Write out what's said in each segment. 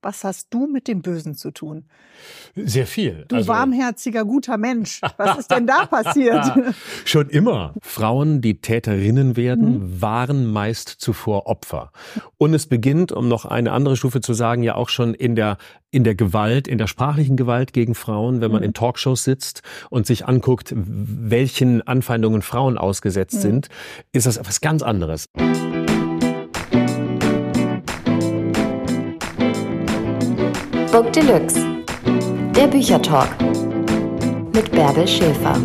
Was hast du mit dem Bösen zu tun? Sehr viel. Du also, warmherziger, guter Mensch. Was ist denn da passiert? Schon immer. Frauen, die Täterinnen werden, mhm. waren meist zuvor Opfer. Und es beginnt, um noch eine andere Stufe zu sagen, ja auch schon in der in der Gewalt, in der sprachlichen Gewalt gegen Frauen, wenn man mhm. in Talkshows sitzt und sich anguckt, welchen Anfeindungen Frauen ausgesetzt mhm. sind, ist das etwas ganz anderes. Book Deluxe, der Büchertalk mit Bärbel Schäfer.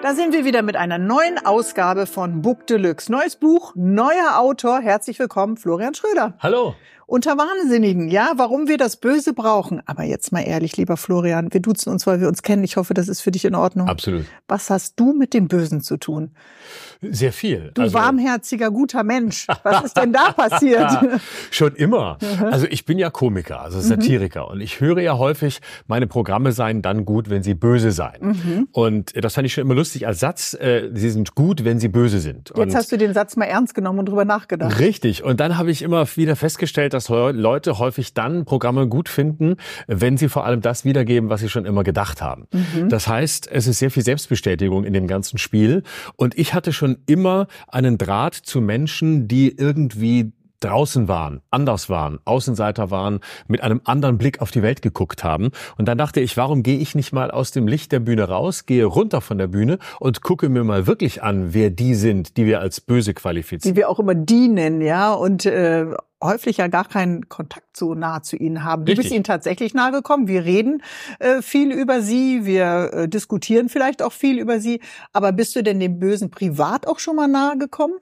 Da sind wir wieder mit einer neuen Ausgabe von Book Deluxe. Neues Buch, neuer Autor. Herzlich willkommen, Florian Schröder. Hallo unter Wahnsinnigen, ja, warum wir das Böse brauchen. Aber jetzt mal ehrlich, lieber Florian, wir duzen uns, weil wir uns kennen. Ich hoffe, das ist für dich in Ordnung. Absolut. Was hast du mit dem Bösen zu tun? Sehr viel. Du also, warmherziger, guter Mensch. Was ist denn da passiert? Schon immer. Mhm. Also ich bin ja Komiker, also Satiriker. Mhm. Und ich höre ja häufig, meine Programme seien dann gut, wenn sie böse seien. Mhm. Und das fand ich schon immer lustig als Satz. Äh, sie sind gut, wenn sie böse sind. Jetzt und hast du den Satz mal ernst genommen und drüber nachgedacht. Richtig. Und dann habe ich immer wieder festgestellt, dass Leute häufig dann Programme gut finden, wenn sie vor allem das wiedergeben, was sie schon immer gedacht haben. Mhm. Das heißt, es ist sehr viel Selbstbestätigung in dem ganzen Spiel. Und ich hatte schon immer einen Draht zu Menschen, die irgendwie draußen waren, anders waren, Außenseiter waren, mit einem anderen Blick auf die Welt geguckt haben. Und dann dachte ich, warum gehe ich nicht mal aus dem Licht der Bühne raus, gehe runter von der Bühne und gucke mir mal wirklich an, wer die sind, die wir als böse qualifizieren. Die wir auch immer die nennen, ja, und äh, häufig ja gar keinen Kontakt so nah zu ihnen haben. Du Richtig. bist ihnen tatsächlich nahe gekommen. Wir reden äh, viel über sie, wir äh, diskutieren vielleicht auch viel über sie. Aber bist du denn dem Bösen privat auch schon mal nahe gekommen?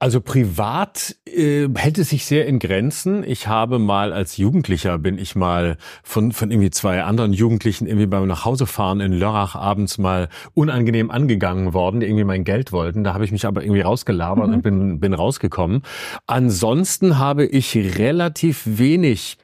Also privat äh, hält es sich sehr in Grenzen. Ich habe mal als Jugendlicher bin ich mal von von irgendwie zwei anderen Jugendlichen irgendwie beim Nachhausefahren in Lörrach abends mal unangenehm angegangen worden, die irgendwie mein Geld wollten. Da habe ich mich aber irgendwie rausgelabert mhm. und bin bin rausgekommen. Ansonsten habe ich relativ wenig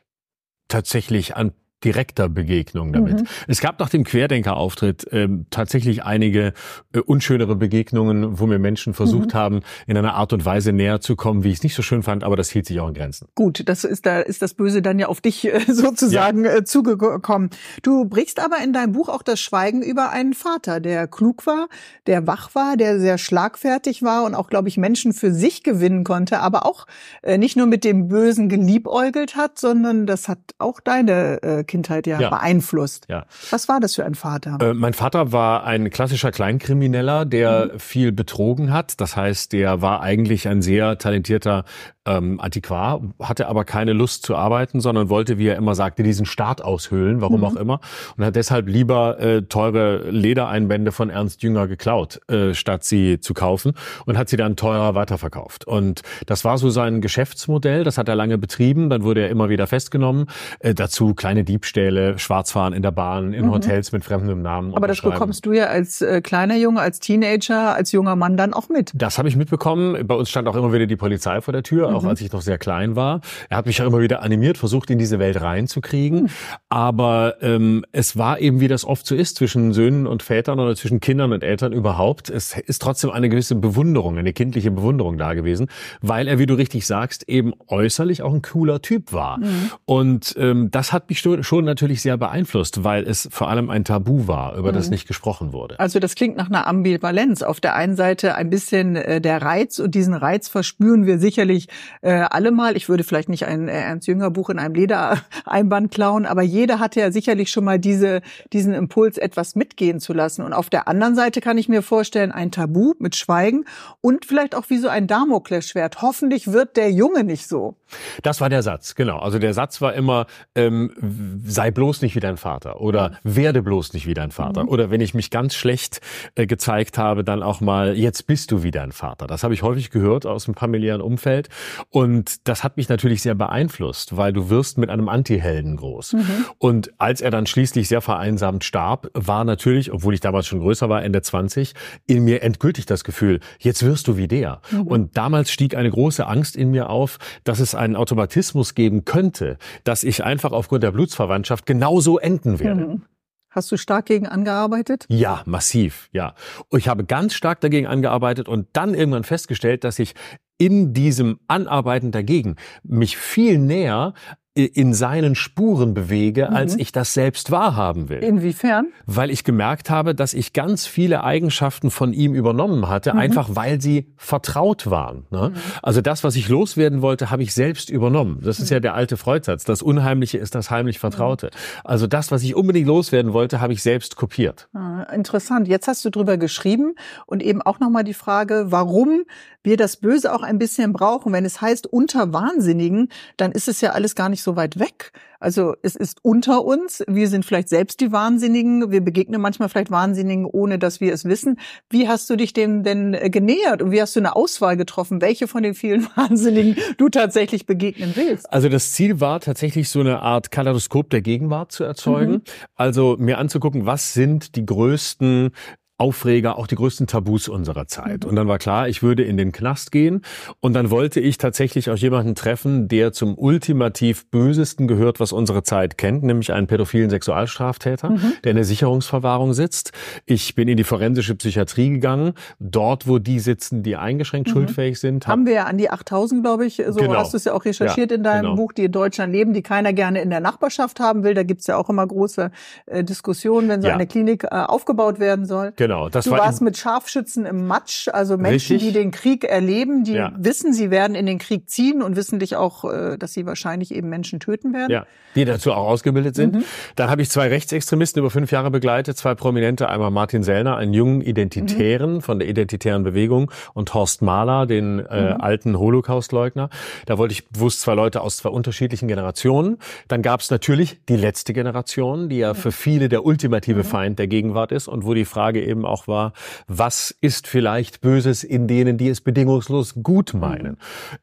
tatsächlich an direkter Begegnung damit. Mhm. Es gab nach dem Querdenker-Auftritt ähm, tatsächlich einige äh, unschönere Begegnungen, wo mir Menschen versucht mhm. haben, in einer Art und Weise näher zu kommen, wie ich es nicht so schön fand, aber das hielt sich auch in Grenzen. Gut, das ist da ist das Böse dann ja auf dich äh, sozusagen ja. äh, zugekommen. Du brichst aber in deinem Buch auch das Schweigen über einen Vater, der klug war, der wach war, der sehr schlagfertig war und auch, glaube ich, Menschen für sich gewinnen konnte, aber auch äh, nicht nur mit dem Bösen geliebäugelt hat, sondern das hat auch deine äh, Kindheit ja, ja. beeinflusst. Ja. Was war das für ein Vater? Äh, mein Vater war ein klassischer Kleinkrimineller, der mhm. viel betrogen hat. Das heißt, der war eigentlich ein sehr talentierter ähm, Antiquar, hatte aber keine Lust zu arbeiten, sondern wollte, wie er immer sagte, diesen Staat aushöhlen, warum mhm. auch immer, und hat deshalb lieber äh, teure Ledereinbände von Ernst Jünger geklaut, äh, statt sie zu kaufen und hat sie dann teurer weiterverkauft. Und das war so sein Geschäftsmodell, das hat er lange betrieben, dann wurde er immer wieder festgenommen. Äh, dazu kleine Diebstähle, Schwarzfahren in der Bahn, in mhm. Hotels mit fremdem Namen. Aber das bekommst du ja als äh, kleiner Junge, als Teenager, als junger Mann dann auch mit. Das habe ich mitbekommen. Bei uns stand auch immer wieder die Polizei vor der Tür auch mhm. als ich noch sehr klein war. Er hat mich ja immer wieder animiert, versucht in diese Welt reinzukriegen. Mhm. Aber ähm, es war eben, wie das oft so ist, zwischen Söhnen und Vätern oder zwischen Kindern und Eltern überhaupt. Es ist trotzdem eine gewisse Bewunderung, eine kindliche Bewunderung da gewesen, weil er, wie du richtig sagst, eben äußerlich auch ein cooler Typ war. Mhm. Und ähm, das hat mich schon natürlich sehr beeinflusst, weil es vor allem ein Tabu war, über das mhm. nicht gesprochen wurde. Also das klingt nach einer Ambivalenz. Auf der einen Seite ein bisschen äh, der Reiz und diesen Reiz verspüren wir sicherlich äh, alle mal. Ich würde vielleicht nicht ein äh, Ernst Jünger Buch in einem Ledereinband klauen, aber jeder hatte ja sicherlich schon mal diese, diesen Impuls, etwas mitgehen zu lassen. Und auf der anderen Seite kann ich mir vorstellen, ein Tabu mit Schweigen und vielleicht auch wie so ein Damoklesschwert. Hoffentlich wird der Junge nicht so. Das war der Satz, genau. Also der Satz war immer, ähm, sei bloß nicht wie dein Vater oder werde bloß nicht wie dein Vater. Mhm. Oder wenn ich mich ganz schlecht äh, gezeigt habe, dann auch mal, jetzt bist du wie dein Vater. Das habe ich häufig gehört aus dem familiären Umfeld. Und das hat mich natürlich sehr beeinflusst, weil du wirst mit einem Antihelden groß. Mhm. Und als er dann schließlich sehr vereinsamt starb, war natürlich, obwohl ich damals schon größer war, Ende 20, in mir endgültig das Gefühl, jetzt wirst du wie der. Mhm. Und damals stieg eine große Angst in mir auf, dass es einen Automatismus geben könnte, dass ich einfach aufgrund der Blutsverwandtschaft genauso enden werde. Mhm. Hast du stark gegen angearbeitet? Ja, massiv, ja. Ich habe ganz stark dagegen angearbeitet und dann irgendwann festgestellt, dass ich in diesem Anarbeiten dagegen mich viel näher in seinen Spuren bewege, als mhm. ich das selbst wahrhaben will. Inwiefern? Weil ich gemerkt habe, dass ich ganz viele Eigenschaften von ihm übernommen hatte, mhm. einfach weil sie vertraut waren. Ne? Mhm. Also das, was ich loswerden wollte, habe ich selbst übernommen. Das ist ja der alte Freudssatz. Das Unheimliche ist das heimlich Vertraute. Also das, was ich unbedingt loswerden wollte, habe ich selbst kopiert. Ah, interessant. Jetzt hast du drüber geschrieben und eben auch nochmal die Frage, warum wir das Böse auch ein bisschen brauchen. Wenn es heißt unter Wahnsinnigen, dann ist es ja alles gar nicht so weit weg. Also es ist unter uns. Wir sind vielleicht selbst die Wahnsinnigen. Wir begegnen manchmal vielleicht Wahnsinnigen, ohne dass wir es wissen. Wie hast du dich dem denn äh, genähert und wie hast du eine Auswahl getroffen, welche von den vielen Wahnsinnigen du tatsächlich begegnen willst? Also das Ziel war tatsächlich so eine Art Kaleidoskop der Gegenwart zu erzeugen. Mhm. Also mir anzugucken, was sind die größten Aufreger, auch die größten Tabus unserer Zeit. Und dann war klar, ich würde in den Knast gehen und dann wollte ich tatsächlich auch jemanden treffen, der zum ultimativ Bösesten gehört, was unsere Zeit kennt, nämlich einen pädophilen Sexualstraftäter, mhm. der in der Sicherungsverwahrung sitzt. Ich bin in die forensische Psychiatrie gegangen, dort, wo die sitzen, die eingeschränkt mhm. schuldfähig sind. Haben wir ja an die 8000, glaube ich, so genau. hast du es ja auch recherchiert ja, in deinem genau. Buch, die in Deutschland leben, die keiner gerne in der Nachbarschaft haben will. Da gibt's ja auch immer große äh, Diskussionen, wenn so ja. eine Klinik äh, aufgebaut werden soll. Genau, das du war warst mit Scharfschützen im Matsch, also Menschen, richtig. die den Krieg erleben, die ja. wissen, sie werden in den Krieg ziehen und wissen dich auch, äh, dass sie wahrscheinlich eben Menschen töten werden. Ja, die dazu auch ausgebildet sind. Mhm. Dann habe ich zwei Rechtsextremisten über fünf Jahre begleitet, zwei Prominente, einmal Martin Sellner, einen jungen Identitären mhm. von der Identitären Bewegung und Horst Mahler, den äh, mhm. alten Holocaustleugner. Da wollte ich bewusst zwei Leute aus zwei unterschiedlichen Generationen. Dann gab es natürlich die letzte Generation, die ja für viele der ultimative mhm. Feind der Gegenwart ist und wo die Frage eben eben auch war, was ist vielleicht Böses in denen, die es bedingungslos gut meinen.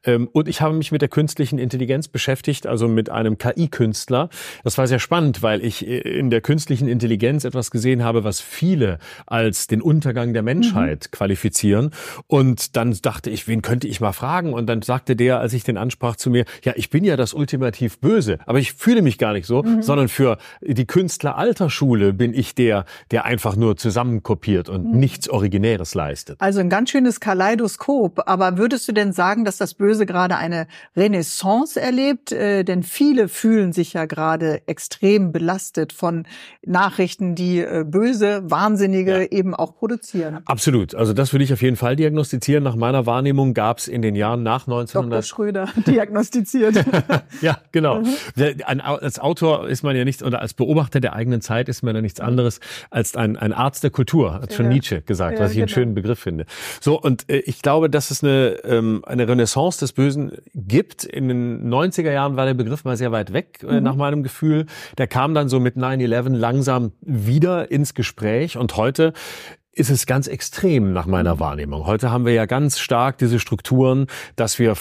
Mhm. und ich habe mich mit der künstlichen Intelligenz beschäftigt, also mit einem KI-Künstler. Das war sehr spannend, weil ich äh, in der künstlichen Intelligenz etwas gesehen habe, was viele als den Untergang der Menschheit mhm. qualifizieren. Und dann dachte ich, wen könnte ich mal fragen? Und dann sagte der, als ich den ansprach zu mir, ja, ich bin ja das ultimativ Böse, aber ich fühle mich gar nicht so, mhm. sondern für die Künstleralterschule bin ich der, der einfach nur zusammenkopiert kopiert und mhm. nichts Originäres leistet. Also ein ganz schönes Kaleidoskop. Aber würdest du denn sagen, dass das Böse gerade eine Renaissance erlebt? Äh, denn viele fühlen sich ja gerade extrem belastet von Nachrichten, die äh, böse, Wahnsinnige ja. eben auch produzieren. Absolut. Also das würde ich auf jeden Fall diagnostizieren. Nach meiner Wahrnehmung gab es in den Jahren nach 1900... Dr. Schröder diagnostiziert. ja, genau. Mhm. Als Autor ist man ja nichts, oder als Beobachter der eigenen Zeit ist man ja nichts anderes als ein, ein Arzt der Kultur hat schon ja. Nietzsche gesagt, ja, was ich genau. einen schönen Begriff finde. So, und äh, ich glaube, dass es eine, ähm, eine Renaissance des Bösen gibt. In den 90er Jahren war der Begriff mal sehr weit weg, äh, mhm. nach meinem Gefühl. Der kam dann so mit 9-11 langsam wieder ins Gespräch und heute ist es ganz extrem nach meiner mhm. Wahrnehmung. Heute haben wir ja ganz stark diese Strukturen, dass wir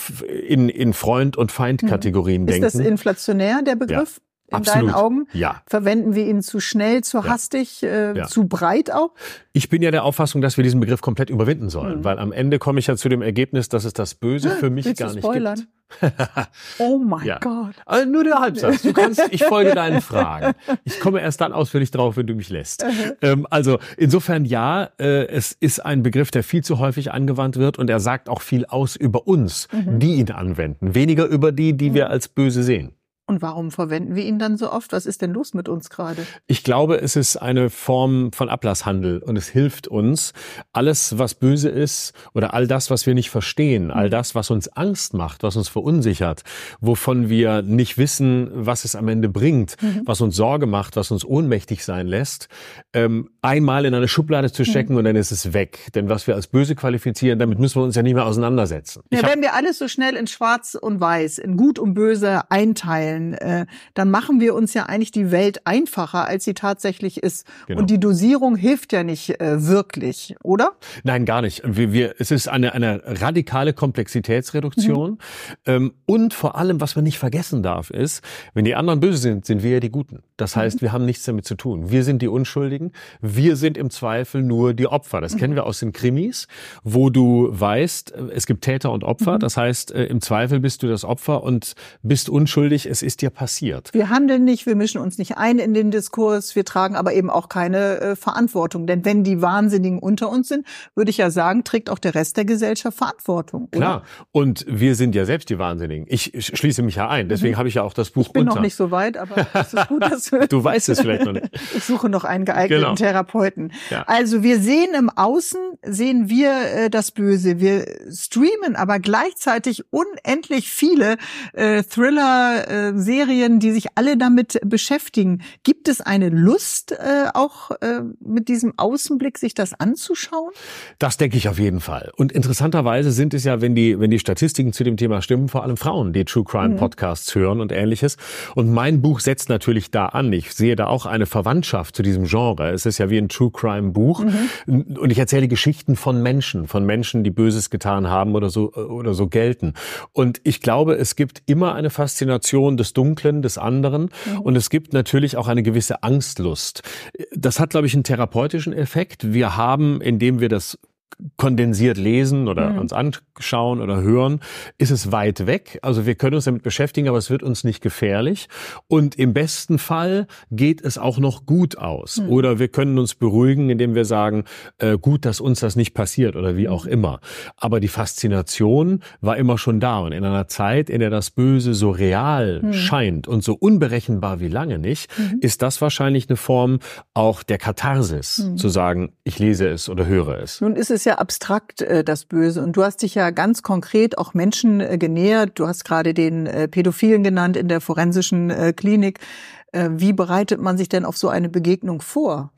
in, in Freund- und Feind-Kategorien mhm. denken. Ist das inflationär, der Begriff? Ja in Absolut. deinen Augen? Ja. Verwenden wir ihn zu schnell, zu hastig, äh, ja. zu breit auch? Ich bin ja der Auffassung, dass wir diesen Begriff komplett überwinden sollen, mhm. weil am Ende komme ich ja zu dem Ergebnis, dass es das Böse für mich Willst gar nicht spoilern? gibt. oh mein ja. Gott. Also nur der Halbsatz. Du kannst, ich folge deinen Fragen. Ich komme erst dann ausführlich drauf, wenn du mich lässt. ähm, also insofern ja, äh, es ist ein Begriff, der viel zu häufig angewandt wird und er sagt auch viel aus über uns, mhm. die ihn anwenden, weniger über die, die mhm. wir als böse sehen. Und warum verwenden wir ihn dann so oft? Was ist denn los mit uns gerade? Ich glaube, es ist eine Form von Ablasshandel und es hilft uns, alles, was böse ist oder all das, was wir nicht verstehen, all mhm. das, was uns Angst macht, was uns verunsichert, wovon wir nicht wissen, was es am Ende bringt, mhm. was uns Sorge macht, was uns ohnmächtig sein lässt, ähm, einmal in eine Schublade zu mhm. stecken mhm. und dann ist es weg. Denn was wir als böse qualifizieren, damit müssen wir uns ja nicht mehr auseinandersetzen. Ja, wenn wir alles so schnell in Schwarz und Weiß, in Gut und Böse einteilen, stellen, äh, dann machen wir uns ja eigentlich die Welt einfacher, als sie tatsächlich ist. Genau. Und die Dosierung hilft ja nicht äh, wirklich, oder? Nein, gar nicht. Wir, wir, es ist eine, eine radikale Komplexitätsreduktion. Mhm. Ähm, und vor allem, was man nicht vergessen darf, ist, wenn die anderen böse sind, sind wir ja die Guten. Das heißt, mhm. wir haben nichts damit zu tun. Wir sind die Unschuldigen. Wir sind im Zweifel nur die Opfer. Das mhm. kennen wir aus den Krimis, wo du weißt, es gibt Täter und Opfer. Mhm. Das heißt, äh, im Zweifel bist du das Opfer und bist unschuldig. Es ist ist dir passiert? Wir handeln nicht, wir mischen uns nicht ein in den Diskurs, wir tragen aber eben auch keine äh, Verantwortung. Denn wenn die Wahnsinnigen unter uns sind, würde ich ja sagen, trägt auch der Rest der Gesellschaft Verantwortung. Oder? Klar. Und wir sind ja selbst die Wahnsinnigen. Ich schließe mich ja ein. Deswegen mhm. habe ich ja auch das Buch Ich bin unter. noch nicht so weit, aber es ist gut, dass du. du weißt es vielleicht noch nicht. ich suche noch einen geeigneten genau. Therapeuten. Ja. Also wir sehen im Außen, sehen wir äh, das Böse. Wir streamen aber gleichzeitig unendlich viele äh, Thriller-Serien, äh, die sich alle damit beschäftigen. Gibt es eine Lust, äh, auch äh, mit diesem Außenblick sich das anzuschauen? Das denke ich auf jeden Fall. Und interessanterweise sind es ja, wenn die, wenn die Statistiken zu dem Thema stimmen, vor allem Frauen, die True Crime mhm. Podcasts hören und ähnliches. Und mein Buch setzt natürlich da an. Ich sehe da auch eine Verwandtschaft zu diesem Genre. Es ist ja wie ein True Crime Buch. Mhm. Und ich erzähle Geschichten von Menschen, von Menschen, die Böses getan haben oder so, oder so gelten. Und ich glaube, es gibt immer eine Faszination des Dunklen, des anderen. Mhm. Und es gibt natürlich auch eine gewisse Angstlust. Das hat, glaube ich, einen therapeutischen Effekt. Wir haben, indem wir das kondensiert lesen oder mhm. uns anschauen oder hören, ist es weit weg. Also wir können uns damit beschäftigen, aber es wird uns nicht gefährlich. Und im besten Fall geht es auch noch gut aus. Mhm. Oder wir können uns beruhigen, indem wir sagen, äh, gut, dass uns das nicht passiert oder wie auch immer. Aber die Faszination war immer schon da. Und in einer Zeit, in der das Böse so real mhm. scheint und so unberechenbar wie lange nicht, mhm. ist das wahrscheinlich eine Form auch der Katharsis, mhm. zu sagen, ich lese es oder höre es. Nun ist es ja abstrakt, äh, das Böse. Und du hast dich ja ganz konkret auch Menschen äh, genähert. Du hast gerade den äh, Pädophilen genannt in der forensischen Klinik. Äh, wie bereitet man sich denn auf so eine Begegnung vor?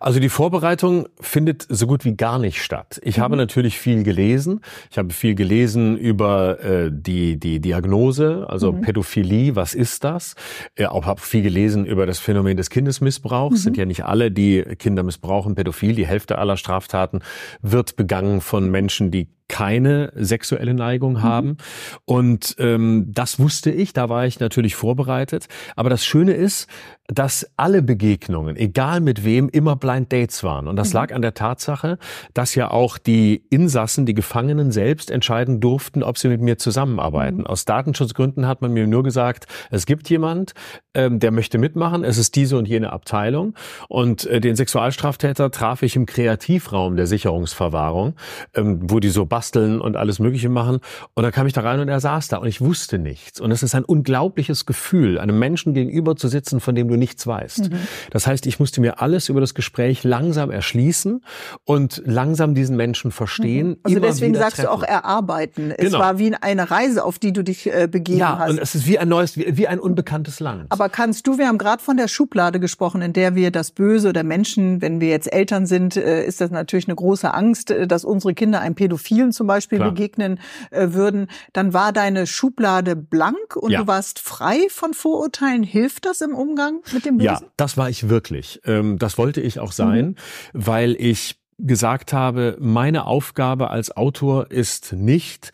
Also die Vorbereitung findet so gut wie gar nicht statt. Ich mhm. habe natürlich viel gelesen. Ich habe viel gelesen über äh, die, die Diagnose, also mhm. Pädophilie, was ist das? Äh, auch habe viel gelesen über das Phänomen des Kindesmissbrauchs. Mhm. Sind ja nicht alle, die Kinder missbrauchen, pädophil. Die Hälfte aller Straftaten wird begangen von Menschen, die keine sexuelle Neigung mhm. haben. Mhm. Und ähm, das wusste ich, da war ich natürlich vorbereitet. Aber das Schöne ist, dass alle Begegnungen, egal mit wem, immer Blind Dates waren. Und das mhm. lag an der Tatsache, dass ja auch die Insassen, die Gefangenen selbst entscheiden durften, ob sie mit mir zusammenarbeiten. Mhm. Aus Datenschutzgründen hat man mir nur gesagt, es gibt jemand, ähm, der möchte mitmachen, es ist diese und jene Abteilung. Und äh, den Sexualstraftäter traf ich im Kreativraum der Sicherungsverwahrung, ähm, wo die so basteln und alles Mögliche machen. Und da kam ich da rein und er saß da und ich wusste nichts. Und es ist ein unglaubliches Gefühl, einem Menschen gegenüber zu sitzen, von dem du nichts weißt. Mhm. Das heißt, ich musste mir alles über das Gespräch langsam erschließen und langsam diesen Menschen verstehen. Mhm. Also deswegen sagst treffen. du auch erarbeiten. Es genau. war wie eine Reise, auf die du dich äh, begeben ja, hast. Ja, und es ist wie ein neues, wie, wie ein unbekanntes Land. Aber kannst du, wir haben gerade von der Schublade gesprochen, in der wir das Böse oder Menschen, wenn wir jetzt Eltern sind, äh, ist das natürlich eine große Angst, äh, dass unsere Kinder einem Pädophilen zum Beispiel Klar. begegnen äh, würden. Dann war deine Schublade blank und ja. du warst frei von Vorurteilen. Hilft das im Umgang mit dem Bösen? Ja, das war ich wirklich. Ähm, das wollte ich auch sein, mhm. weil ich gesagt habe, meine Aufgabe als Autor ist nicht,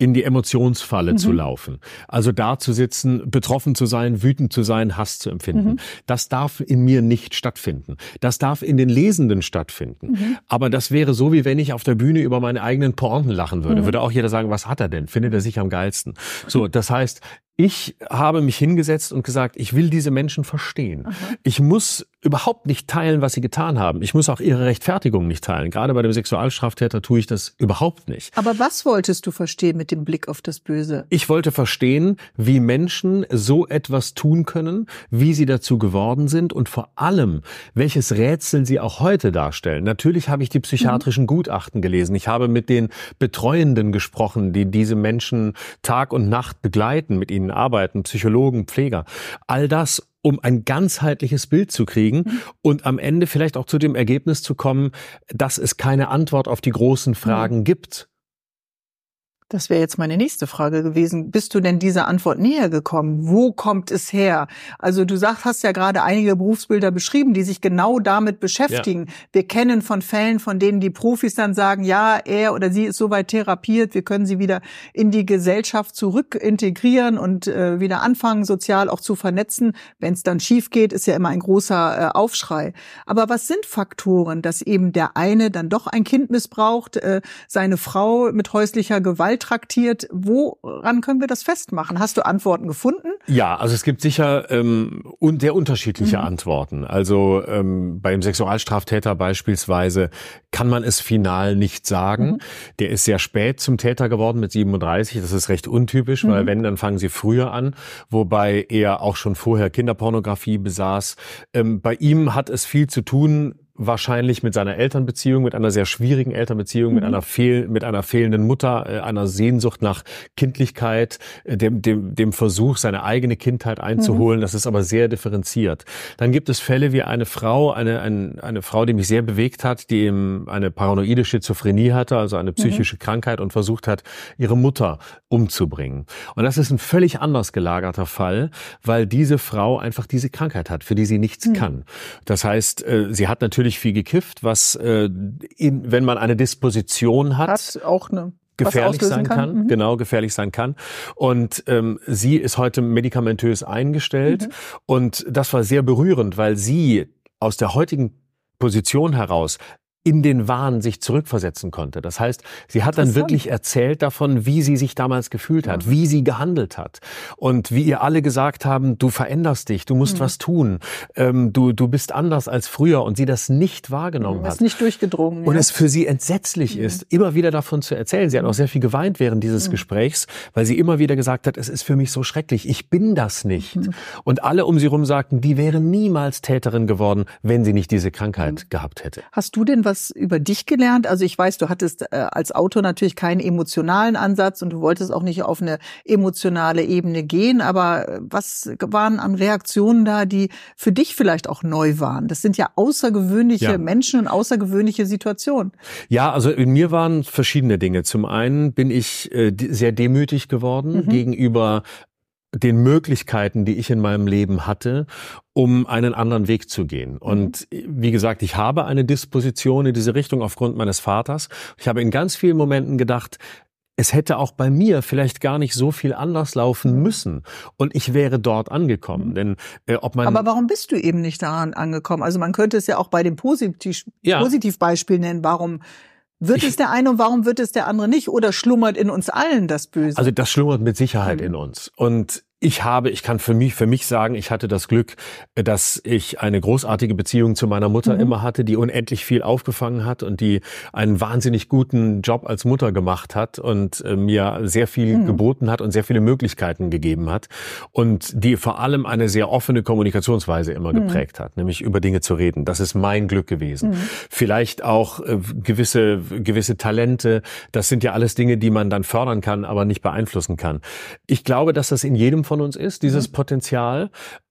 in die Emotionsfalle mhm. zu laufen. Also da zu sitzen, betroffen zu sein, wütend zu sein, Hass zu empfinden. Mhm. Das darf in mir nicht stattfinden. Das darf in den Lesenden stattfinden. Mhm. Aber das wäre so, wie wenn ich auf der Bühne über meine eigenen Pointen lachen würde. Mhm. Würde auch jeder sagen, was hat er denn? Findet er sich am geilsten? So, das heißt, ich habe mich hingesetzt und gesagt, ich will diese Menschen verstehen. Aha. Ich muss überhaupt nicht teilen, was sie getan haben. Ich muss auch ihre Rechtfertigung nicht teilen. Gerade bei dem Sexualstraftäter tue ich das überhaupt nicht. Aber was wolltest du verstehen mit dem Blick auf das Böse? Ich wollte verstehen, wie Menschen so etwas tun können, wie sie dazu geworden sind und vor allem, welches Rätsel sie auch heute darstellen. Natürlich habe ich die psychiatrischen mhm. Gutachten gelesen. Ich habe mit den Betreuenden gesprochen, die diese Menschen Tag und Nacht begleiten, mit ihnen arbeiten, Psychologen, Pfleger. All das um ein ganzheitliches Bild zu kriegen mhm. und am Ende vielleicht auch zu dem Ergebnis zu kommen, dass es keine Antwort auf die großen Fragen mhm. gibt. Das wäre jetzt meine nächste Frage gewesen. Bist du denn dieser Antwort näher gekommen? Wo kommt es her? Also du sagst, hast ja gerade einige Berufsbilder beschrieben, die sich genau damit beschäftigen. Ja. Wir kennen von Fällen, von denen die Profis dann sagen, ja, er oder sie ist soweit therapiert, wir können sie wieder in die Gesellschaft zurück integrieren und äh, wieder anfangen, sozial auch zu vernetzen. Wenn es dann schief geht, ist ja immer ein großer äh, Aufschrei. Aber was sind Faktoren, dass eben der eine dann doch ein Kind missbraucht, äh, seine Frau mit häuslicher Gewalt traktiert. Woran können wir das festmachen? Hast du Antworten gefunden? Ja, also es gibt sicher ähm, un sehr unterschiedliche mhm. Antworten. Also ähm, beim Sexualstraftäter beispielsweise kann man es final nicht sagen. Mhm. Der ist sehr spät zum Täter geworden mit 37. Das ist recht untypisch, mhm. weil wenn, dann fangen sie früher an, wobei er auch schon vorher Kinderpornografie besaß. Ähm, bei ihm hat es viel zu tun wahrscheinlich mit seiner Elternbeziehung, mit einer sehr schwierigen Elternbeziehung, mhm. mit einer fehl, mit einer fehlenden Mutter, äh, einer Sehnsucht nach Kindlichkeit, äh, dem, dem, dem Versuch, seine eigene Kindheit einzuholen. Mhm. Das ist aber sehr differenziert. Dann gibt es Fälle wie eine Frau, eine, eine, eine Frau, die mich sehr bewegt hat, die eben eine paranoide Schizophrenie hatte, also eine psychische mhm. Krankheit und versucht hat, ihre Mutter umzubringen. Und das ist ein völlig anders gelagerter Fall, weil diese Frau einfach diese Krankheit hat, für die sie nichts mhm. kann. Das heißt, äh, sie hat natürlich natürlich viel gekifft, was, äh, in, wenn man eine Disposition hat, hat auch eine gefährlich sein kann, kann. Mhm. genau gefährlich sein kann. Und ähm, sie ist heute medikamentös eingestellt mhm. und das war sehr berührend, weil sie aus der heutigen Position heraus in den Wahn sich zurückversetzen konnte. Das heißt, sie hat dann wirklich erzählt davon, wie sie sich damals gefühlt hat, mhm. wie sie gehandelt hat und wie ihr alle gesagt haben, du veränderst dich, du musst mhm. was tun, ähm, du, du bist anders als früher und sie das nicht wahrgenommen mhm, hat. Ist nicht durchgedrungen. Und ja. es für sie entsetzlich mhm. ist, immer wieder davon zu erzählen. Sie hat auch sehr viel geweint während dieses mhm. Gesprächs, weil sie immer wieder gesagt hat, es ist für mich so schrecklich, ich bin das nicht. Mhm. Und alle um sie herum sagten, die wäre niemals Täterin geworden, wenn sie nicht diese Krankheit gehabt hätte. Hast du denn was über dich gelernt? Also ich weiß, du hattest äh, als Autor natürlich keinen emotionalen Ansatz und du wolltest auch nicht auf eine emotionale Ebene gehen. Aber äh, was waren an Reaktionen da, die für dich vielleicht auch neu waren? Das sind ja außergewöhnliche ja. Menschen und außergewöhnliche Situationen. Ja, also in mir waren verschiedene Dinge. Zum einen bin ich äh, sehr demütig geworden mhm. gegenüber den Möglichkeiten, die ich in meinem Leben hatte, um einen anderen Weg zu gehen. Mhm. Und wie gesagt, ich habe eine Disposition in diese Richtung aufgrund meines Vaters. Ich habe in ganz vielen Momenten gedacht, es hätte auch bei mir vielleicht gar nicht so viel anders laufen müssen und ich wäre dort angekommen. Mhm. Denn äh, ob man aber warum bist du eben nicht daran angekommen? Also man könnte es ja auch bei dem Positiv ja. Positivbeispiel nennen. Warum wird es der eine und warum wird es der andere nicht? Oder schlummert in uns allen das Böse? Also das schlummert mit Sicherheit mhm. in uns. Und ich habe, ich kann für mich, für mich sagen, ich hatte das Glück, dass ich eine großartige Beziehung zu meiner Mutter mhm. immer hatte, die unendlich viel aufgefangen hat und die einen wahnsinnig guten Job als Mutter gemacht hat und äh, mir sehr viel mhm. geboten hat und sehr viele Möglichkeiten gegeben hat und die vor allem eine sehr offene Kommunikationsweise immer mhm. geprägt hat, nämlich über Dinge zu reden. Das ist mein Glück gewesen. Mhm. Vielleicht auch äh, gewisse, gewisse Talente. Das sind ja alles Dinge, die man dann fördern kann, aber nicht beeinflussen kann. Ich glaube, dass das in jedem von uns ist, dieses mhm. Potenzial.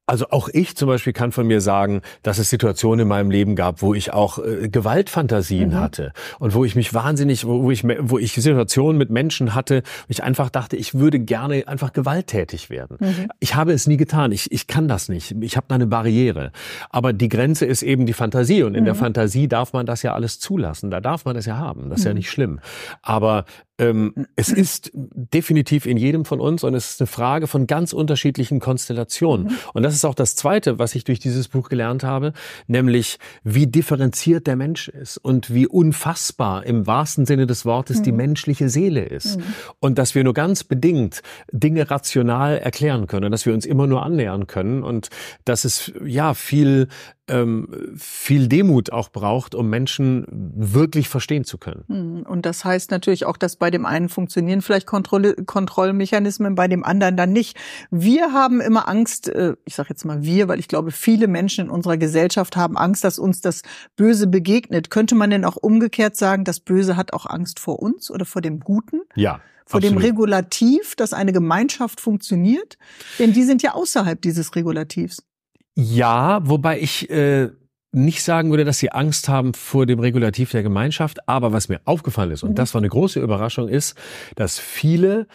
Also auch ich zum Beispiel kann von mir sagen, dass es Situationen in meinem Leben gab, wo ich auch äh, Gewaltfantasien mhm. hatte und wo ich mich wahnsinnig, wo, wo ich, wo ich Situationen mit Menschen hatte, wo ich einfach dachte, ich würde gerne einfach gewalttätig werden. Mhm. Ich habe es nie getan. Ich, ich kann das nicht. Ich habe da eine Barriere. Aber die Grenze ist eben die Fantasie und in mhm. der Fantasie darf man das ja alles zulassen. Da darf man es ja haben. Das ist ja mhm. nicht schlimm. Aber ähm, es ist definitiv in jedem von uns und es ist eine Frage von ganz unterschiedlichen Konstellationen. Mhm. Und das ist auch das Zweite, was ich durch dieses Buch gelernt habe, nämlich wie differenziert der Mensch ist und wie unfassbar im wahrsten Sinne des Wortes mhm. die menschliche Seele ist. Mhm. Und dass wir nur ganz bedingt Dinge rational erklären können, dass wir uns immer nur annähern können und dass es ja viel ähm, viel Demut auch braucht, um Menschen wirklich verstehen zu können. Hm, und das heißt natürlich auch, dass bei dem einen funktionieren vielleicht Kontrolle, Kontrollmechanismen, bei dem anderen dann nicht. Wir haben immer Angst, äh, ich sage jetzt mal wir, weil ich glaube, viele Menschen in unserer Gesellschaft haben Angst, dass uns das Böse begegnet. Könnte man denn auch umgekehrt sagen, das Böse hat auch Angst vor uns oder vor dem Guten? Ja. Vor absolut. dem Regulativ, dass eine Gemeinschaft funktioniert? Denn die sind ja außerhalb dieses Regulativs. Ja, wobei ich äh, nicht sagen würde, dass sie Angst haben vor dem Regulativ der Gemeinschaft. Aber was mir aufgefallen ist, und mhm. das war eine große Überraschung, ist, dass viele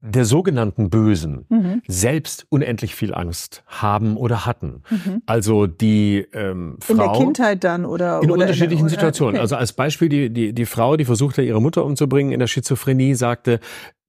der sogenannten Bösen mhm. selbst unendlich viel Angst haben oder hatten. Mhm. Also die ähm, Frau in der Kindheit dann oder in oder unterschiedlichen in der, Situationen. Okay. Also als Beispiel die die die Frau, die versuchte ihre Mutter umzubringen in der Schizophrenie, sagte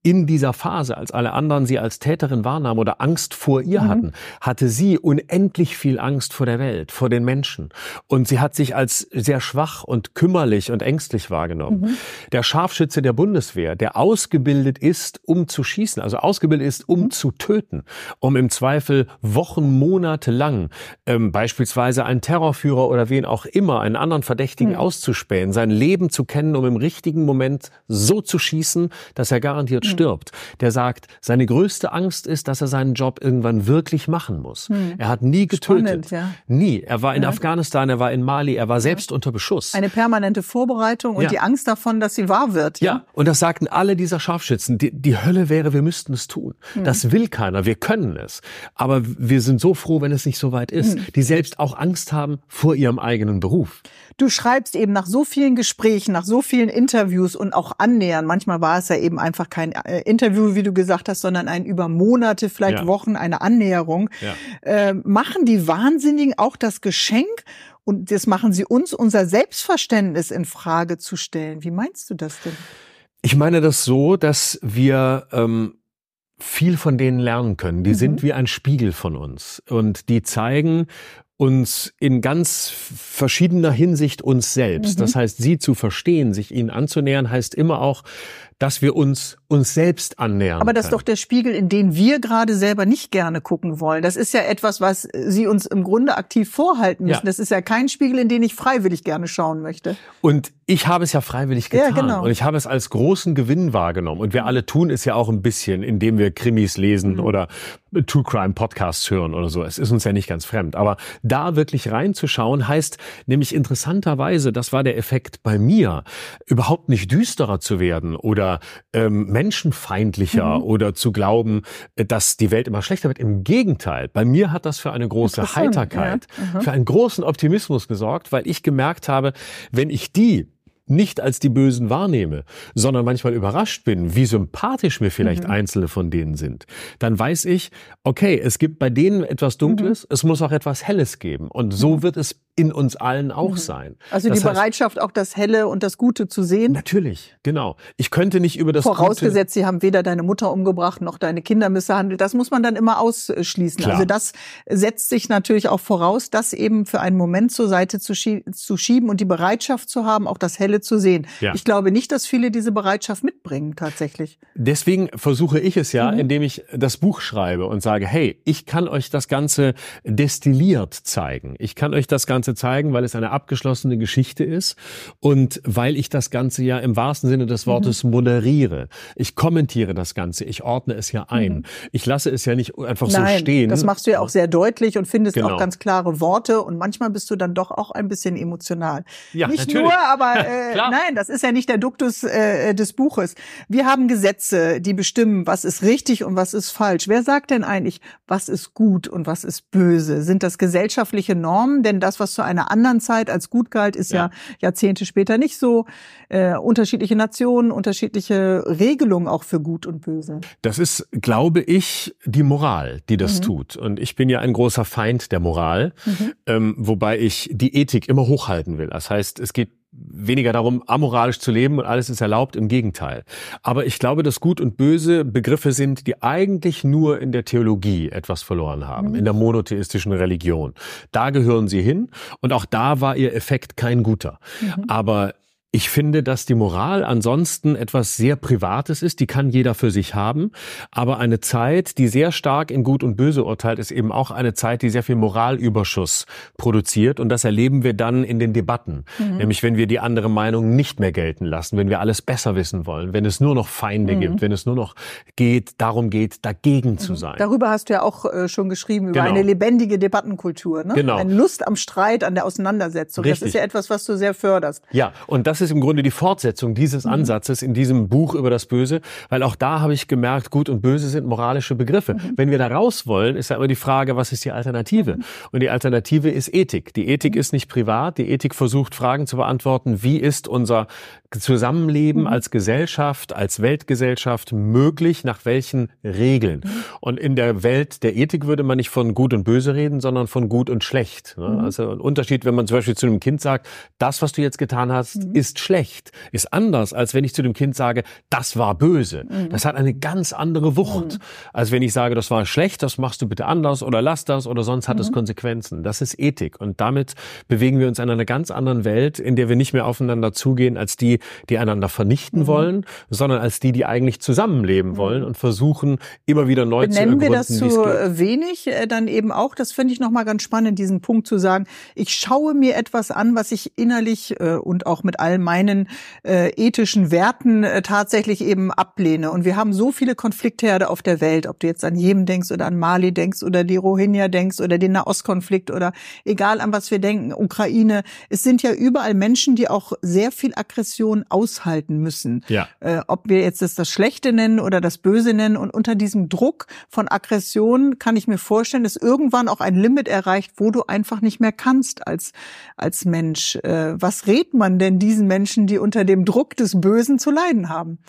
in dieser Phase, als alle anderen sie als Täterin wahrnahmen oder Angst vor ihr mhm. hatten, hatte sie unendlich viel Angst vor der Welt, vor den Menschen. Und sie hat sich als sehr schwach und kümmerlich und ängstlich wahrgenommen. Mhm. Der Scharfschütze der Bundeswehr, der ausgebildet ist, um zu schießen, also ausgebildet ist, um mhm. zu töten, um im Zweifel Wochen, Monate lang ähm, beispielsweise einen Terrorführer oder wen auch immer, einen anderen Verdächtigen mhm. auszuspähen, sein Leben zu kennen, um im richtigen Moment so zu schießen, dass er garantiert mhm stirbt, der sagt, seine größte Angst ist, dass er seinen Job irgendwann wirklich machen muss. Hm. Er hat nie getötet. Spannend, ja. Nie. Er war in ja. Afghanistan, er war in Mali, er war selbst unter Beschuss. Eine permanente Vorbereitung und die Angst davon, dass sie wahr wird. Ja, und das sagten alle dieser Scharfschützen. Die, die Hölle wäre, wir müssten es tun. Hm. Das will keiner, wir können es. Aber wir sind so froh, wenn es nicht so weit ist. Hm. Die selbst auch Angst haben vor ihrem eigenen Beruf. Du schreibst eben nach so vielen Gesprächen, nach so vielen Interviews und auch Annähern. Manchmal war es ja eben einfach kein äh, Interview, wie du gesagt hast, sondern ein über Monate, vielleicht ja. Wochen, eine Annäherung. Ja. Äh, machen die Wahnsinnigen auch das Geschenk und das machen sie uns, unser Selbstverständnis in Frage zu stellen. Wie meinst du das denn? Ich meine das so, dass wir ähm, viel von denen lernen können. Die mhm. sind wie ein Spiegel von uns und die zeigen uns in ganz verschiedener Hinsicht uns selbst. Mhm. Das heißt, sie zu verstehen, sich ihnen anzunähern, heißt immer auch, dass wir uns uns selbst annähern. Aber das ist doch der Spiegel, in den wir gerade selber nicht gerne gucken wollen. Das ist ja etwas, was Sie uns im Grunde aktiv vorhalten müssen. Ja. Das ist ja kein Spiegel, in den ich freiwillig gerne schauen möchte. Und ich habe es ja freiwillig getan. Ja, genau. Und ich habe es als großen Gewinn wahrgenommen. Und wir alle tun es ja auch ein bisschen, indem wir Krimis lesen mhm. oder True Crime Podcasts hören oder so. Es ist uns ja nicht ganz fremd. Aber da wirklich reinzuschauen heißt nämlich interessanterweise, das war der Effekt bei mir, überhaupt nicht düsterer zu werden oder ähm, menschenfeindlicher mhm. oder zu glauben, dass die Welt immer schlechter wird. Im Gegenteil, bei mir hat das für eine große Heiterkeit, ja. mhm. für einen großen Optimismus gesorgt, weil ich gemerkt habe, wenn ich die nicht als die Bösen wahrnehme, sondern manchmal überrascht bin, wie sympathisch mir vielleicht mhm. einzelne von denen sind, dann weiß ich, okay, es gibt bei denen etwas Dunkles, mhm. es muss auch etwas Helles geben. Und so mhm. wird es in uns allen auch mhm. sein. Also das die heißt, Bereitschaft, auch das Helle und das Gute zu sehen? Natürlich, genau. Ich könnte nicht über das Vorausgesetzt, Gute Sie haben weder deine Mutter umgebracht noch deine Kinder misshandelt. Das muss man dann immer ausschließen. Klar. Also das setzt sich natürlich auch voraus, das eben für einen Moment zur Seite zu, schie zu schieben und die Bereitschaft zu haben, auch das Helle zu sehen. Ja. Ich glaube nicht, dass viele diese Bereitschaft mitbringen tatsächlich. Deswegen versuche ich es ja, mhm. indem ich das Buch schreibe und sage, hey, ich kann euch das Ganze destilliert zeigen. Ich kann euch das Ganze Ganze zeigen, weil es eine abgeschlossene Geschichte ist und weil ich das Ganze ja im wahrsten Sinne des Wortes mhm. moderiere. Ich kommentiere das Ganze, ich ordne es ja ein. Mhm. Ich lasse es ja nicht einfach Nein, so stehen. Das machst du ja auch sehr deutlich und findest genau. auch ganz klare Worte und manchmal bist du dann doch auch ein bisschen emotional. Ja, nicht natürlich. nur, aber äh, nein, das ist ja nicht der Duktus äh, des Buches. Wir haben Gesetze, die bestimmen, was ist richtig und was ist falsch. Wer sagt denn eigentlich, was ist gut und was ist böse? Sind das gesellschaftliche Normen? Denn das, was zu einer anderen Zeit als gut galt, ist ja, ja Jahrzehnte später nicht so. Äh, unterschiedliche Nationen, unterschiedliche Regelungen auch für gut und böse. Das ist, glaube ich, die Moral, die das mhm. tut. Und ich bin ja ein großer Feind der Moral, mhm. ähm, wobei ich die Ethik immer hochhalten will. Das heißt, es geht weniger darum, amoralisch zu leben und alles ist erlaubt, im Gegenteil. Aber ich glaube, dass Gut und Böse Begriffe sind, die eigentlich nur in der Theologie etwas verloren haben, mhm. in der monotheistischen Religion. Da gehören sie hin und auch da war ihr Effekt kein guter. Mhm. Aber ich finde, dass die Moral ansonsten etwas sehr Privates ist, die kann jeder für sich haben. Aber eine Zeit, die sehr stark in Gut und Böse urteilt, ist eben auch eine Zeit, die sehr viel Moralüberschuss produziert. Und das erleben wir dann in den Debatten. Mhm. Nämlich, wenn wir die andere Meinung nicht mehr gelten lassen, wenn wir alles besser wissen wollen, wenn es nur noch Feinde mhm. gibt, wenn es nur noch geht, darum geht, dagegen mhm. zu sein. Darüber hast du ja auch äh, schon geschrieben, über genau. eine lebendige Debattenkultur. Ne? Genau. Eine Lust am Streit, an der Auseinandersetzung. Richtig. Das ist ja etwas, was du sehr förderst. Ja, und das ist im Grunde die Fortsetzung dieses mhm. Ansatzes in diesem Buch über das Böse, weil auch da habe ich gemerkt, gut und böse sind moralische Begriffe. Mhm. Wenn wir da raus wollen, ist ja immer die Frage, was ist die Alternative? Mhm. Und die Alternative ist Ethik. Die Ethik mhm. ist nicht privat. Die Ethik versucht Fragen zu beantworten, wie ist unser Zusammenleben mhm. als Gesellschaft, als Weltgesellschaft möglich, nach welchen Regeln. Mhm. Und in der Welt der Ethik würde man nicht von gut und böse reden, sondern von gut und schlecht. Ne? Mhm. Also ein Unterschied, wenn man zum Beispiel zu einem Kind sagt, das, was du jetzt getan hast, mhm. ist schlecht, ist anders, als wenn ich zu dem Kind sage, das war böse. Mhm. Das hat eine ganz andere Wucht, mhm. als wenn ich sage, das war schlecht, das machst du bitte anders oder lass das oder sonst hat es Konsequenzen. Das ist Ethik. Und damit bewegen wir uns in einer ganz anderen Welt, in der wir nicht mehr aufeinander zugehen als die, die einander vernichten mhm. wollen, sondern als die, die eigentlich zusammenleben mhm. wollen und versuchen, immer wieder neu Benennen zu ergründen. wir das zu wenig äh, dann eben auch? Das finde ich nochmal ganz spannend, diesen Punkt zu sagen, ich schaue mir etwas an, was ich innerlich äh, und auch mit all meinen äh, ethischen Werten äh, tatsächlich eben ablehne. Und wir haben so viele Konfliktherde auf der Welt, ob du jetzt an Jemen denkst oder an Mali denkst oder die Rohingya denkst oder den Nahostkonflikt oder egal an was wir denken, Ukraine. Es sind ja überall Menschen, die auch sehr viel Aggression aushalten müssen. Ja. Äh, ob wir jetzt das, das Schlechte nennen oder das Böse nennen. Und unter diesem Druck von Aggression kann ich mir vorstellen, dass irgendwann auch ein Limit erreicht, wo du einfach nicht mehr kannst als, als Mensch. Äh, was rät man denn diesen Menschen, die unter dem Druck des Bösen zu leiden haben?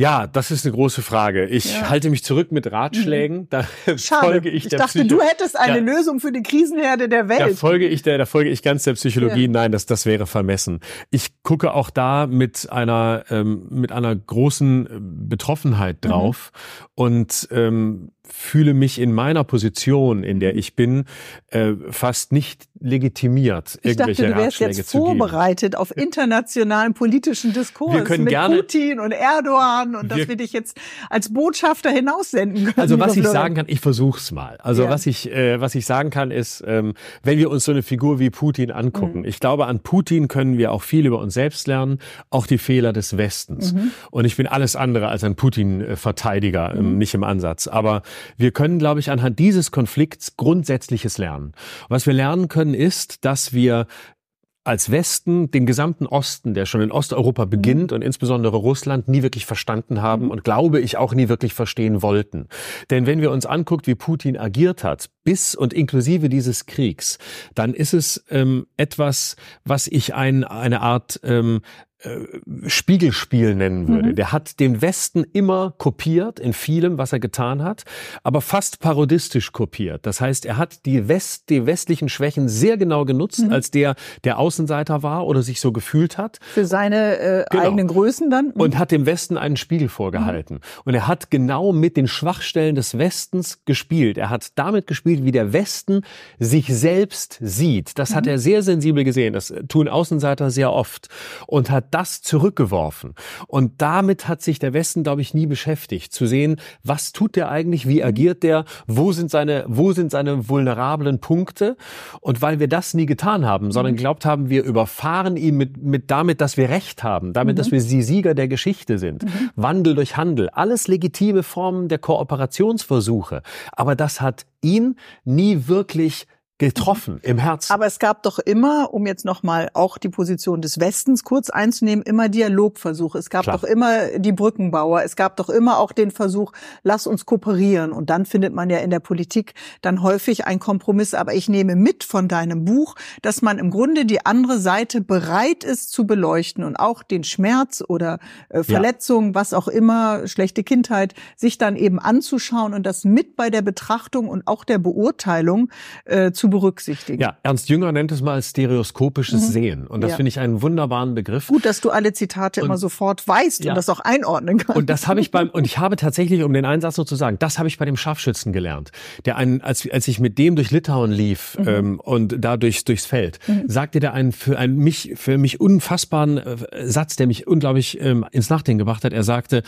Ja, das ist eine große Frage. Ich ja. halte mich zurück mit Ratschlägen. Mhm. Da Schade. folge ich, ich der dachte, Psycho du hättest eine ja. Lösung für die Krisenherde der Welt. Da folge ich der, da folge ich ganz der Psychologie. Ja. Nein, das, das wäre vermessen. Ich gucke auch da mit einer, ähm, mit einer großen äh, Betroffenheit mhm. drauf mhm. und ähm, fühle mich in meiner Position, in der ich bin, äh, fast nicht legitimiert, ich irgendwelche dachte, du wärst Ratschläge jetzt vorbereitet auf internationalen politischen Diskurs wir können mit gerne, Putin und Erdogan und wir, dass wir dich jetzt als Botschafter hinaussenden können. Also was ich sagen kann, ich versuch's mal. Also ja. was ich äh, was ich sagen kann ist, ähm, wenn wir uns so eine Figur wie Putin angucken, mhm. ich glaube an Putin können wir auch viel über uns selbst lernen, auch die Fehler des Westens. Mhm. Und ich bin alles andere als ein Putin-Verteidiger, ähm, mhm. nicht im Ansatz. Aber wir können, glaube ich, anhand dieses Konflikts Grundsätzliches lernen. Was wir lernen können, ist, dass wir als Westen den gesamten Osten, der schon in Osteuropa mhm. beginnt und insbesondere Russland nie wirklich verstanden haben mhm. und glaube ich auch nie wirklich verstehen wollten. Denn wenn wir uns anguckt, wie Putin agiert hat, bis und inklusive dieses Kriegs, dann ist es ähm, etwas, was ich ein, eine Art ähm, äh, Spiegelspiel nennen würde. Mhm. Der hat den Westen immer kopiert in vielem, was er getan hat, aber fast parodistisch kopiert. Das heißt, er hat die, West, die westlichen Schwächen sehr genau genutzt, mhm. als der der Außenseiter war oder sich so gefühlt hat. Für seine äh, genau. eigenen Größen dann. Mhm. Und hat dem Westen einen Spiegel vorgehalten. Mhm. Und er hat genau mit den Schwachstellen des Westens gespielt. Er hat damit gespielt, wie der Westen sich selbst sieht. Das hat mhm. er sehr sensibel gesehen. Das tun Außenseiter sehr oft. Und hat das zurückgeworfen. Und damit hat sich der Westen, glaube ich, nie beschäftigt, zu sehen, was tut der eigentlich, wie agiert der, wo sind seine, wo sind seine vulnerablen Punkte. Und weil wir das nie getan haben, sondern mhm. geglaubt haben, wir überfahren ihn mit, mit damit, dass wir Recht haben, damit, mhm. dass wir die Sieger der Geschichte sind. Mhm. Wandel durch Handel, alles legitime Formen der Kooperationsversuche. Aber das hat ihn nie wirklich getroffen im Herzen. Aber es gab doch immer, um jetzt nochmal auch die Position des Westens kurz einzunehmen, immer Dialogversuche. Es gab Klar. doch immer die Brückenbauer. Es gab doch immer auch den Versuch, lass uns kooperieren. Und dann findet man ja in der Politik dann häufig einen Kompromiss. Aber ich nehme mit von deinem Buch, dass man im Grunde die andere Seite bereit ist zu beleuchten und auch den Schmerz oder äh, Verletzung, ja. was auch immer, schlechte Kindheit, sich dann eben anzuschauen und das mit bei der Betrachtung und auch der Beurteilung äh, zu berücksichtigen. Ja, Ernst Jünger nennt es mal stereoskopisches mhm. Sehen. Und das ja. finde ich einen wunderbaren Begriff. Gut, dass du alle Zitate und, immer sofort weißt ja. und das auch einordnen kannst. Und das habe ich beim, und ich habe tatsächlich, um den Einsatz so zu sagen, das habe ich bei dem Scharfschützen gelernt. Der einen, als, als ich mit dem durch Litauen lief mhm. ähm, und da durchs, durchs Feld, mhm. sagte der einen für einen mich, für mich unfassbaren äh, Satz, der mich unglaublich ähm, ins Nachdenken gebracht hat. Er sagte,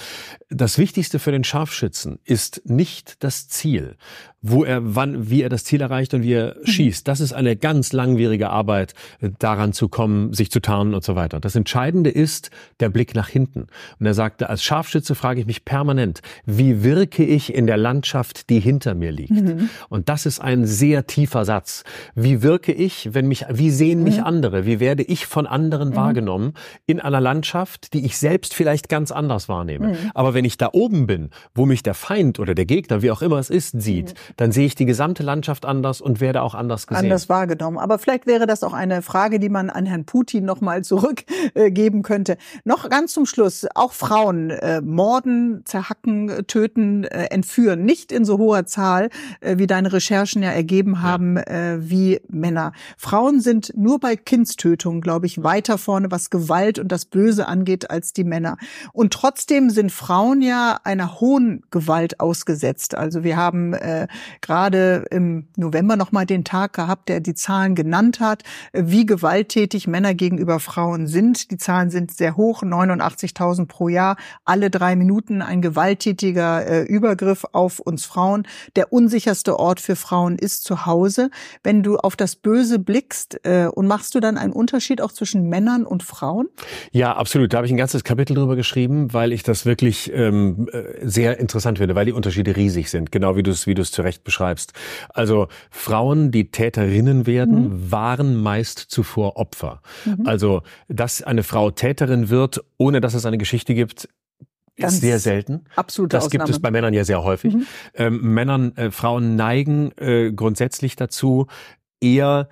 das Wichtigste für den Scharfschützen ist nicht das Ziel, wo er wann, wie er das Ziel erreicht und wie er mhm. schießt. Das ist eine ganz langwierige Arbeit, daran zu kommen, sich zu tarnen und so weiter. Das Entscheidende ist der Blick nach hinten. Und er sagte, als Scharfschütze frage ich mich permanent, wie wirke ich in der Landschaft, die hinter mir liegt? Mhm. Und das ist ein sehr tiefer Satz. Wie wirke ich, wenn mich, wie sehen mich mhm. andere? Wie werde ich von anderen mhm. wahrgenommen in einer Landschaft, die ich selbst vielleicht ganz anders wahrnehme? Mhm. Aber wenn ich da oben bin, wo mich der Feind oder der Gegner, wie auch immer es ist, sieht, dann sehe ich die gesamte Landschaft anders und werde auch anders gesehen. Anders wahrgenommen. Aber vielleicht wäre das auch eine Frage, die man an Herrn Putin nochmal zurückgeben äh, könnte. Noch ganz zum Schluss, auch Frauen äh, morden, zerhacken, töten, äh, entführen. Nicht in so hoher Zahl, äh, wie deine Recherchen ja ergeben haben, ja. Äh, wie Männer. Frauen sind nur bei Kindstötung, glaube ich, weiter vorne, was Gewalt und das Böse angeht, als die Männer. Und trotzdem sind Frauen ja einer hohen Gewalt ausgesetzt. Also wir haben äh, gerade im November noch mal den Tag gehabt, der die Zahlen genannt hat, wie gewalttätig Männer gegenüber Frauen sind. Die Zahlen sind sehr hoch, 89.000 pro Jahr, alle drei Minuten ein gewalttätiger äh, Übergriff auf uns Frauen. Der unsicherste Ort für Frauen ist zu Hause. Wenn du auf das Böse blickst äh, und machst du dann einen Unterschied auch zwischen Männern und Frauen? Ja, absolut. Da habe ich ein ganzes Kapitel drüber geschrieben, weil ich das wirklich ähm, äh, sehr interessant finde, weil die Unterschiede riesig sind, genau wie du es wie du es zu Recht beschreibst. Also Frauen, die Täterinnen werden, mhm. waren meist zuvor Opfer. Mhm. Also, dass eine Frau Täterin wird, ohne dass es eine Geschichte gibt, Ganz ist sehr selten. Absolut. Das Ausnahme. gibt es bei Männern ja sehr häufig. Mhm. Ähm, Männern, äh, Frauen neigen äh, grundsätzlich dazu, eher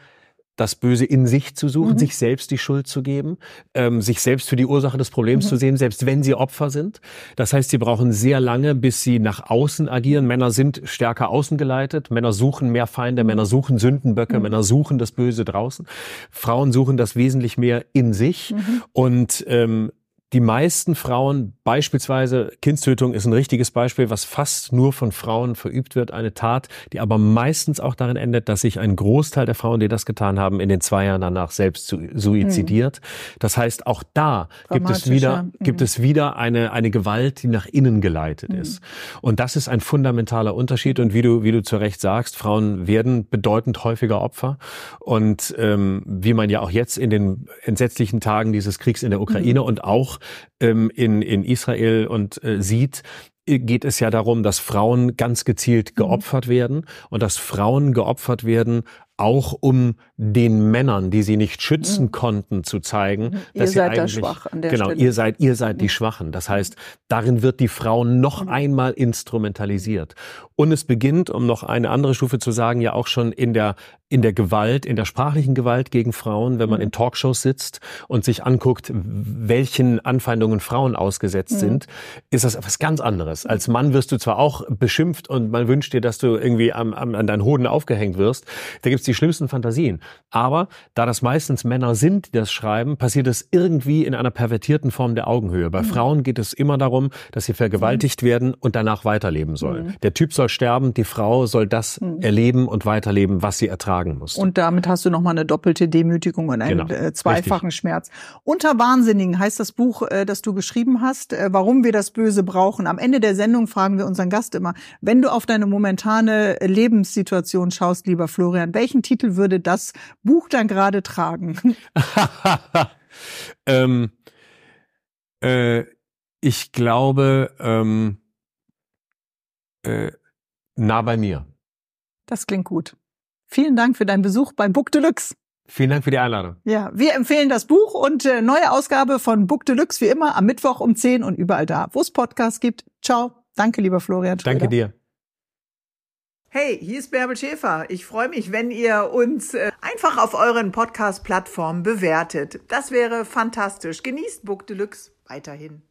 das Böse in sich zu suchen, mhm. sich selbst die Schuld zu geben, ähm, sich selbst für die Ursache des Problems mhm. zu sehen, selbst wenn sie Opfer sind. Das heißt, sie brauchen sehr lange, bis sie nach außen agieren. Männer sind stärker außen geleitet. Männer suchen mehr Feinde, Männer suchen Sündenböcke, mhm. Männer suchen das Böse draußen. Frauen suchen das wesentlich mehr in sich. Mhm. Und ähm, die meisten Frauen, beispielsweise Kindstötung ist ein richtiges Beispiel, was fast nur von Frauen verübt wird, eine Tat, die aber meistens auch darin endet, dass sich ein Großteil der Frauen, die das getan haben, in den zwei Jahren danach selbst suizidiert. Mhm. Das heißt, auch da gibt es wieder, mhm. gibt es wieder eine, eine Gewalt, die nach innen geleitet mhm. ist. Und das ist ein fundamentaler Unterschied. Und wie du, wie du zu Recht sagst, Frauen werden bedeutend häufiger Opfer. Und ähm, wie man ja auch jetzt in den entsetzlichen Tagen dieses Kriegs in der Ukraine mhm. und auch ähm, in, in Israel und äh, sieht, äh, geht es ja darum, dass Frauen ganz gezielt mhm. geopfert werden und dass Frauen geopfert werden auch um den Männern, die sie nicht schützen mhm. konnten, zu zeigen, mhm. ihr dass seid sie eigentlich schwach an der genau Stelle. ihr seid ihr seid mhm. die Schwachen. Das heißt, darin wird die Frau noch mhm. einmal instrumentalisiert. Und es beginnt, um noch eine andere Stufe zu sagen, ja auch schon in der in der Gewalt, in der sprachlichen Gewalt gegen Frauen, wenn man mhm. in Talkshows sitzt und sich anguckt, welchen Anfeindungen Frauen ausgesetzt mhm. sind, ist das etwas ganz anderes. Als Mann wirst du zwar auch beschimpft und man wünscht dir, dass du irgendwie am, am, an deinen Hoden aufgehängt wirst. Da gibt's die schlimmsten Fantasien. Aber da das meistens Männer sind, die das schreiben, passiert es irgendwie in einer pervertierten Form der Augenhöhe. Bei mhm. Frauen geht es immer darum, dass sie vergewaltigt mhm. werden und danach weiterleben sollen. Mhm. Der Typ soll sterben, die Frau soll das mhm. erleben und weiterleben, was sie ertragen muss. Und damit hast du nochmal eine doppelte Demütigung und einen genau. äh, zweifachen Richtig. Schmerz. Unter Wahnsinnigen heißt das Buch, äh, das du geschrieben hast, äh, warum wir das Böse brauchen. Am Ende der Sendung fragen wir unseren Gast immer, wenn du auf deine momentane Lebenssituation schaust, lieber Florian, welchen Titel würde das Buch dann gerade tragen? ähm, äh, ich glaube, ähm, äh, nah bei mir. Das klingt gut. Vielen Dank für deinen Besuch bei Book Deluxe. Vielen Dank für die Einladung. Ja, wir empfehlen das Buch und äh, neue Ausgabe von Book Deluxe wie immer am Mittwoch um 10 und überall da, wo es Podcasts gibt. Ciao. Danke, lieber Florian. Schröder. Danke dir. Hey, hier ist Bärbel Schäfer. Ich freue mich, wenn ihr uns äh, einfach auf euren Podcast-Plattformen bewertet. Das wäre fantastisch. Genießt Book Deluxe weiterhin.